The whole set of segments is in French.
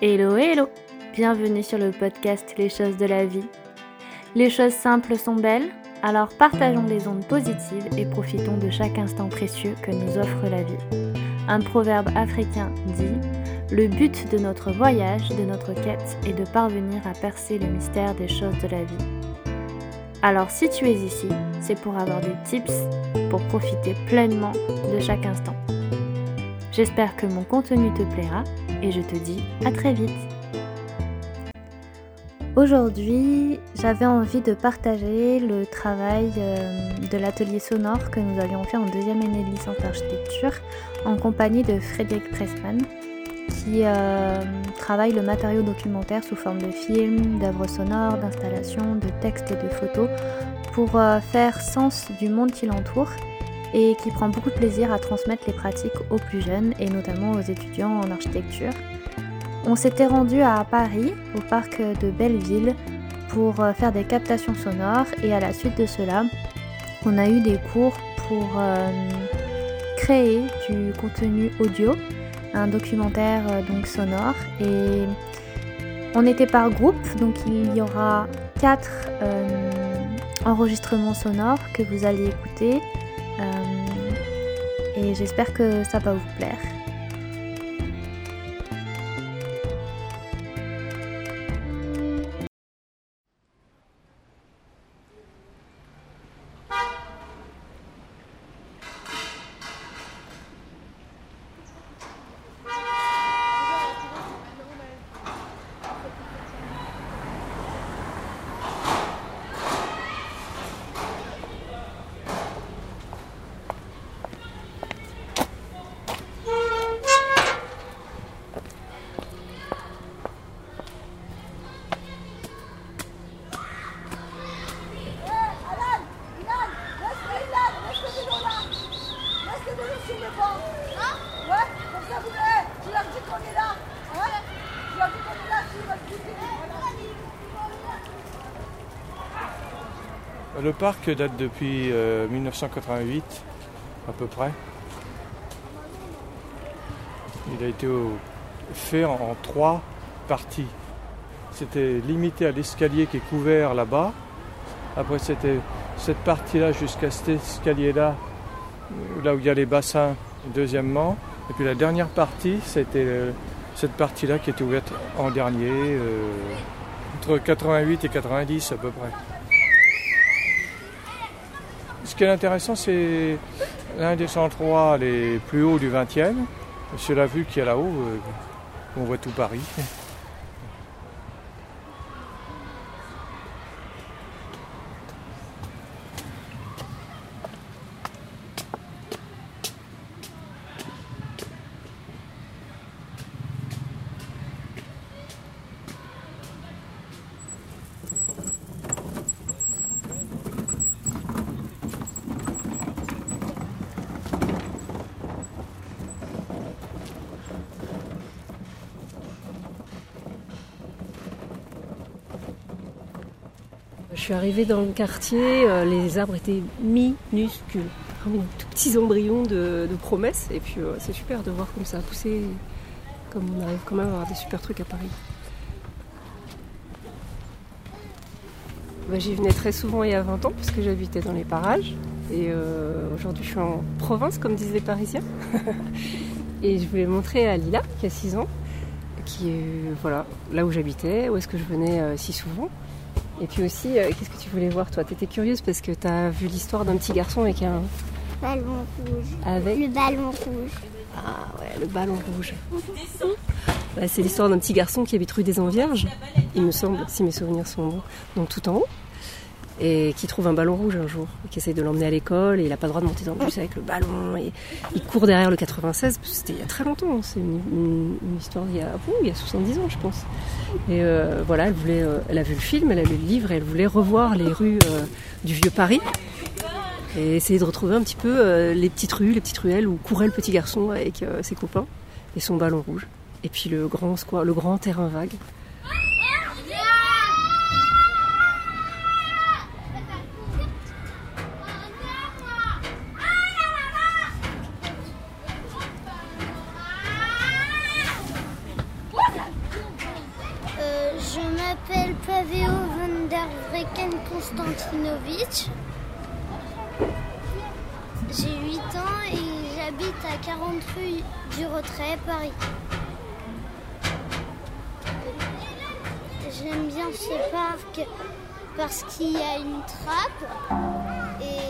Hello, hello Bienvenue sur le podcast Les choses de la vie. Les choses simples sont belles, alors partageons des ondes positives et profitons de chaque instant précieux que nous offre la vie. Un proverbe africain dit Le but de notre voyage, de notre quête, est de parvenir à percer le mystère des choses de la vie. Alors si tu es ici, c'est pour avoir des tips pour profiter pleinement de chaque instant. J'espère que mon contenu te plaira et je te dis à très vite. Aujourd'hui, j'avais envie de partager le travail euh, de l'atelier sonore que nous avions fait en deuxième année de licence d'architecture en compagnie de Frédéric Pressman qui euh, travaille le matériau documentaire sous forme de films, d'œuvres sonores, d'installations, de textes et de photos pour euh, faire sens du monde qui l'entoure et qui prend beaucoup de plaisir à transmettre les pratiques aux plus jeunes et notamment aux étudiants en architecture. On s'était rendu à Paris, au parc de Belleville, pour euh, faire des captations sonores et à la suite de cela, on a eu des cours pour euh, créer du contenu audio, un documentaire euh, donc sonore et on était par groupe, donc il y aura quatre enregistrements sonores que vous allez écouter et j'espère que ça va vous plaire. Parc date depuis 1988 euh, à peu près. Il a été fait en, trois parties. C'était limité à l'escalier qui est couvert là-bas. Après c'était cette partie-là jusqu'à cet escalier-là, là où il y a les bassins, deuxièmement. Et puis la dernière partie, c'était euh, cette partie-là qui était ouverte en dernier, euh, entre 88 et 90 à peu près. Ce qui est intéressant, c'est l'un des 103 les plus hauts du 20e. Sur la vue qui est là-haut, euh, on voit tout Paris. Je suis arrivée dans le quartier, euh, les arbres étaient minuscules, vraiment tout petits embryons de, promesses. Et puis euh, c'est super de voir comme ça a poussé, comme on arrive quand même à avoir des super trucs à Paris. Bah, j'y venais très souvent il y a 20 ans parce que j'habitais dans les parages. Et euh, aujourd'hui je suis en province comme disent les Parisiens. et je voulais montrer à Lila qui a 6 ans, qui est voilà, là où j'habitais, où est-ce que je venais si souvent. Et puis aussi, euh, qu'est-ce que tu voulais voir toi? Tu étais curieuse parce que tu as vu l'histoire d'un petit garçon avec un ballon rouge. Avec le ballon rouge. Ah ouais, le ballon rouge. c'est l'histoire d'un petit garçon qui habite rue des Envierges, il me semble, si mes souvenirs sont bons. Donc tout en haut et qui trouve un ballon rouge un jour, et qui essaye de l'emmener à l'école, et il n'a pas le droit de monter dans le bus avec le ballon, et il court derrière le 96, c'était il y a très longtemps, c'est une, histoire il y, a, il y a 70 ans je pense. Et euh, voilà, elle, voulait, euh, elle a vu le film, elle a lu le livre, et elle voulait revoir les rues euh, du vieux Paris, et essayer de retrouver un petit peu les petites rues, les petites ruelles où courait le petit garçon avec ses copains, et son ballon rouge, et puis le grand, le grand terrain vague. Paveo van der Vreken. J'ai 8 ans et j'habite à 40 rue du Retrait, Paris. J'aime bien ce parc parce qu'il y a une trappe et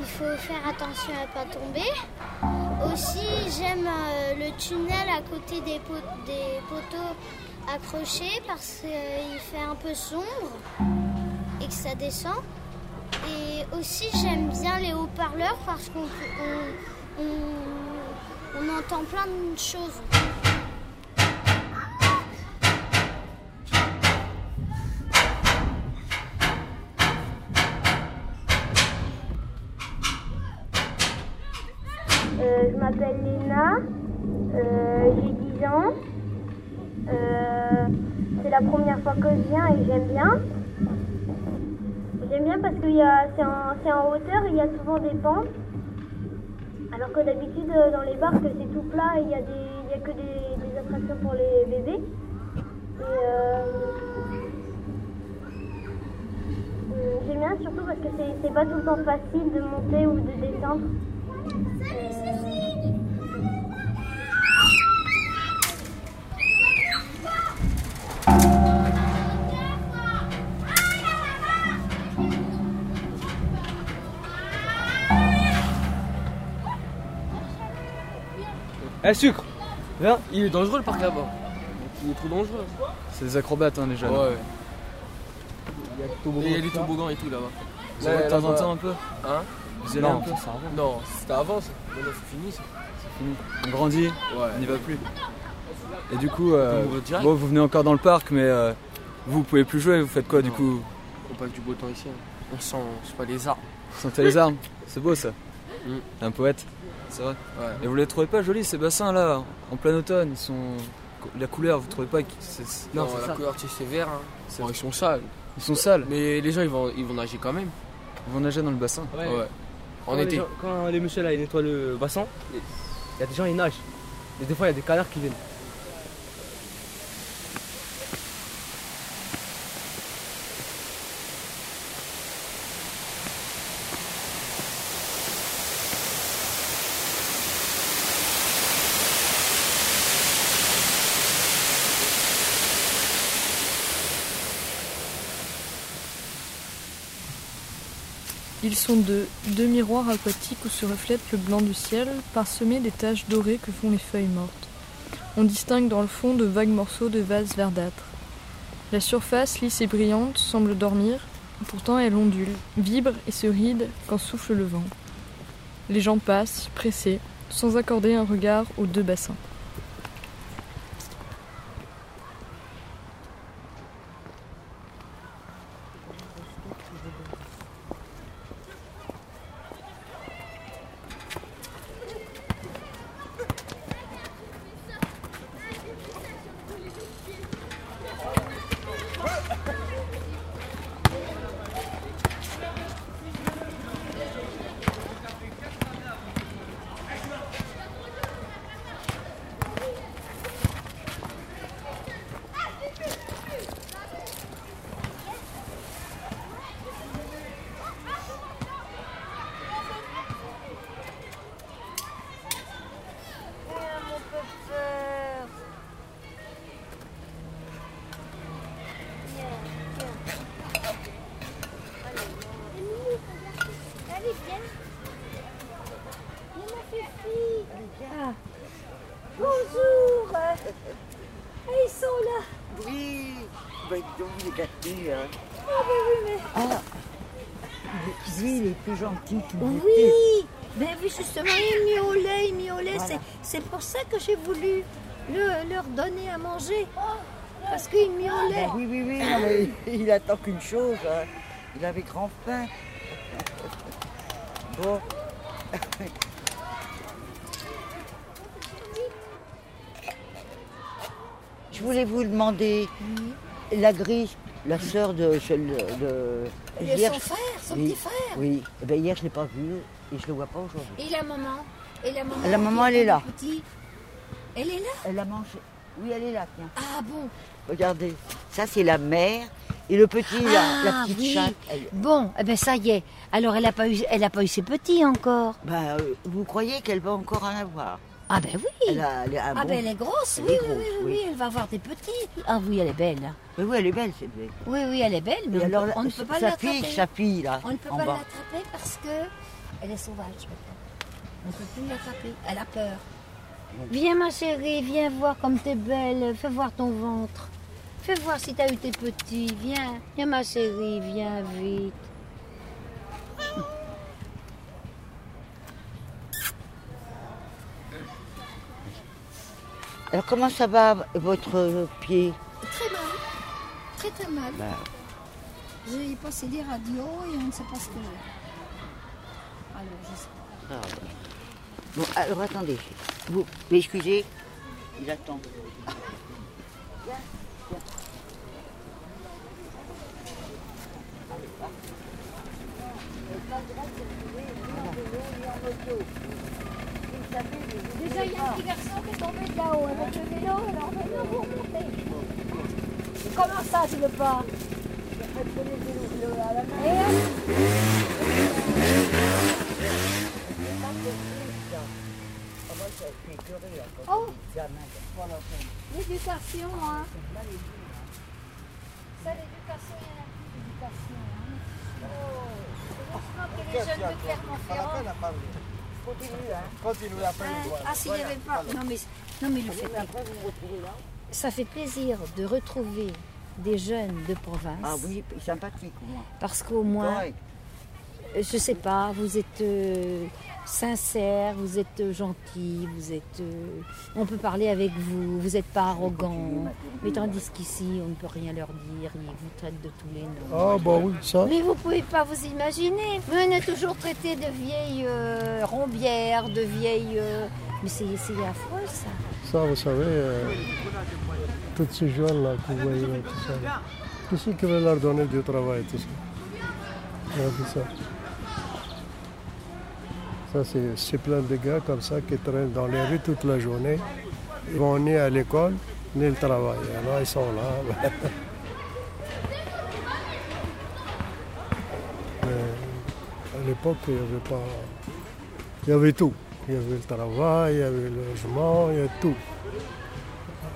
il faut faire attention à ne pas tomber. Aussi, j'aime euh, le tunnel à côté des poteaux accrochés parce qu'il fait un peu sombre et que ça descend. Et aussi, j'aime bien les haut-parleurs parce qu'on entend plein de choses. Euh, je m'appelle Léna, euh, j'ai 10 ans. Euh, c'est la première fois que je viens et j'aime bien. J'aime bien parce que c'est en, en hauteur et il y a souvent des pentes. Alors que d'habitude euh, dans les parcs c'est tout plat et il y a, a que des, attractions pour les bébés. Euh, J'aime bien surtout parce que c'est pas tout le temps facile de monter ou de descendre. Eh sucre Viens Il est dangereux le parc là-bas. Il est trop dangereux. C'est des acrobates hein les jeunes. Ouais. Il y a Et il y a des toboggans et tout là-bas. Vous allez de temps en temps un peu Hein Vous y allez Non. un peu Non, c'était avant ça. Maintenant c'est fini ça. On grandit, Ouais. on n'y va plus. Et du coup, euh, bon, vous venez encore dans le parc, mais euh, vous, pouvez plus jouer, vous faites quoi du coup On passe du beau temps ici. hein. On sent, je sais pas, les arbres. Vous sentez les armes C'est beau ça. Mm. Un poète, c'est vrai. Ouais. Et vous les trouvez pas jolis ces bassins là, en plein automne? Ils sont. La couleur, vous trouvez pas qu'ils c'est- Non, la couleur tu sais, c'est vert. Hein. C'est- Bon, ils sont sales. Ils sont sales, Mais les gens ils vont, ils vont nager quand même. ils vont nager dans le bassin. Ouais. En Quand les été. gens- quand les messieurs là ils nettoient le bassin, il y a des gens ils nagent. Et des fois il y a des canards qui viennent. Ils sont deux, deux miroirs aquatiques où se reflète le blanc du ciel, parsemés des taches dorées que font les feuilles mortes. On distingue dans le fond de vagues morceaux de vase verdâtre. La surface, lisse et brillante, semble dormir, pourtant elle ondule, vibre et se ride quand souffle le vent. Les gens passent, pressés, sans accorder un regard aux deux bassins. Allez, viens. Viens, ma fille. Ah. Bonjour. Ah, ils sont là. Oui, donc il est gâté. Hein. Ah, oui, mais... Ah, lui, il est plus gentil qu'il Oui, ben oui, justement, ils miaulaient, ils miaulaient. C'est- C'est pour ça que j'ai voulu le- leur donner à manger. Parce qu'ils miaulaient. Ben oui, oui, oui, non, mais il attend qu'une chose. hein. Il avait grand faim. Bon. Je voulais vous demander, la grille, la sœur de... de hier, son frère, son oui, petit frère. Oui, Eh ben, hier je ne l'ai pas vu et je ne le vois pas aujourd'hui. Et la maman Et la maman, La maman, elle est là. petit Elle est là Elle a mangé. Oui, elle est là, tiens. Ah bon Regardez, Ça, c'est la mère. Et le petit, là, la Ah, petite oui. chatte. elle- Bon, eh ben ça y est. Alors elle a pas eu, elle a pas eu ses petits encore. Ben, euh, vous croyez qu'elle va encore en avoir? Ah ben oui. Elle a- elle a un ah bon- ben elle est grosse. elle oui, est oui, grosse, oui, oui, oui. oui, elle va avoir des petits. Ah oui, elle est belle. Mais oui, elle est belle, cette belle. Oui, oui, elle est belle, mais on, alors, peut- on ne peut pas sa l'attraper. fille, sa fille, là, On ne peut pas l'attraper parce que elle est sauvage maintenant. On ne peut plus l'attraper. Elle a peur. Viens ma chérie, viens voir comme t'es belle. Fais voir ton ventre. Fais voir si t'as eu tes petits. Viens. Viens ma chérie, viens vite. Alors, comment ça va, votre pied? Très mal. Très très mal. Bah, J'ai passé des radios et on ne sait pas ce que j'ai. Alors, je sais pas. ah, ouais. Bon, alors, attendez. Vous m'excusez Il attend. Déjà, il y a un petit garçon qui est de là-haut avec le vélo, alors maintenant vous remontez. Comment ça, tu veux pas? Oh L'éducation, hein Ça, l'éducation, il y a plus d'éducation. Hein. Oh que les jeunes de Clermont-Ferrand ah, s'il n'y avait pas. Non, mais, non, mais le fait est- Ça fait plaisir de retrouver des jeunes de province. Ah oui, sympathique, moi. Parce qu'au moins, Correct. je sais pas, vous êtes euh, sincère, vous êtes euh, gentil, vous êtes. euh, on peut parler avec vous, vous n'êtes pas arrogant. Mais tandis qu'ici, on ne peut rien leur dire, ils vous traitent de tous les noms. Ah bah oui, ça. Mais vous pouvez pas vous imaginer. Mais on est toujours traité de vieilles euh, rombières, de vieilles. euh, Mais c'est affreux ça. Ça, vous savez, euh, tous ces jeunes-là que vous voyez, tout ça. Qui c'est qui veut leur donner du travail, tout ça? C'est ça. Ça, c'est- plein de gars comme ça qui traînent dans les rues toute la journée. Ils vont ni à l'école, ni le travail. Alors, ils sont là. À l'époque, il n'y avait pas... Il y avait tout. Il y avait le travail, il y avait le logement, il y avait tout.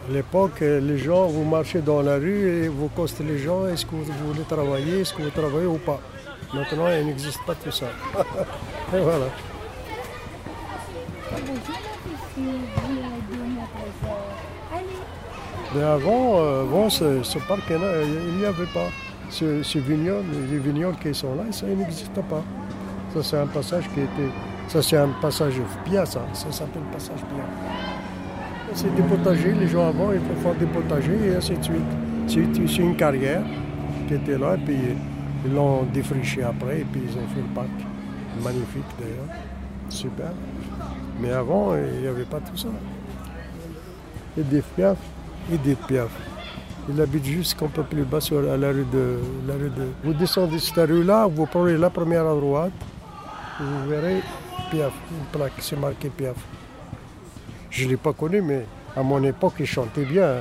À l'époque, les gens, vous marchez dans la rue et vous costez les gens, est-ce que vous voulez travailler, est-ce que vous travaillez ou pas? Maintenant, il n'existe pas tout ça. et voilà. Mais avant, euh, avant ce, parc-là, il n'y avait pas. Ce, ce vignoble, les vignobles qui sont là, ça n'existe pas. Ça, c'est un passage qui était. Ça, c'est un passage Pia, ça. Ça s'appelle passage Pia. C'est des potagers, les gens avant, ils font des potagers et ainsi de suite. C'est une carrière qui était là, et puis ils l'ont défriché après, et puis ils ont fait le parc. Magnifique d'ailleurs. Super. Mais avant, il n'y avait pas tout ça. Edith Piaf, Edith Piaf. Il habite juste un peu plus bas sur la, rue de, la rue de. Vous descendez cette rue-là, vous prenez la première à droite, vous verrez Piaf, une plaque, c'est marqué Piaf. Je ne l'ai pas connu, mais à mon époque, il chantait bien.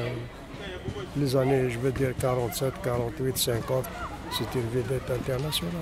Les années, je veux dire, 47, 48, 50, c'était une vedette internationale.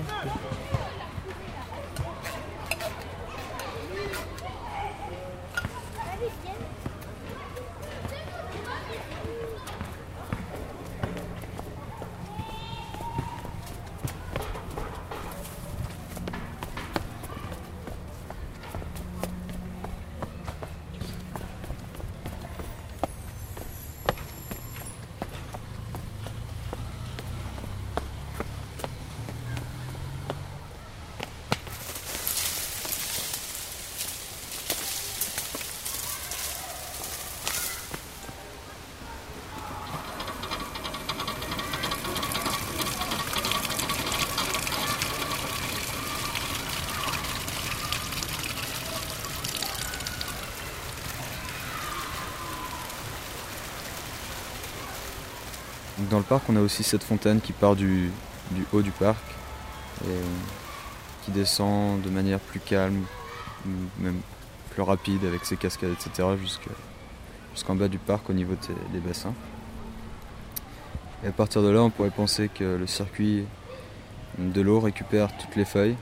Dans le parc, on a aussi cette fontaine qui part du, haut du parc et qui descend de manière plus calme, même plus rapide avec ses cascades, etc. jusqu'en bas du parc au niveau des bassins. Et à partir de là, on pourrait penser que le circuit de l'eau récupère toutes les feuilles,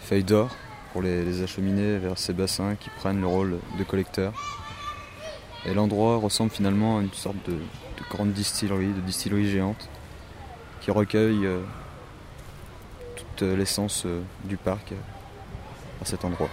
feuilles d'or, pour les, les acheminer vers ces bassins qui prennent le rôle de collecteurs. Et l'endroit ressemble finalement à une sorte de, de grande distillerie, de distillerie géante, qui recueille euh, toute l'essence euh, du parc euh, à cet endroit.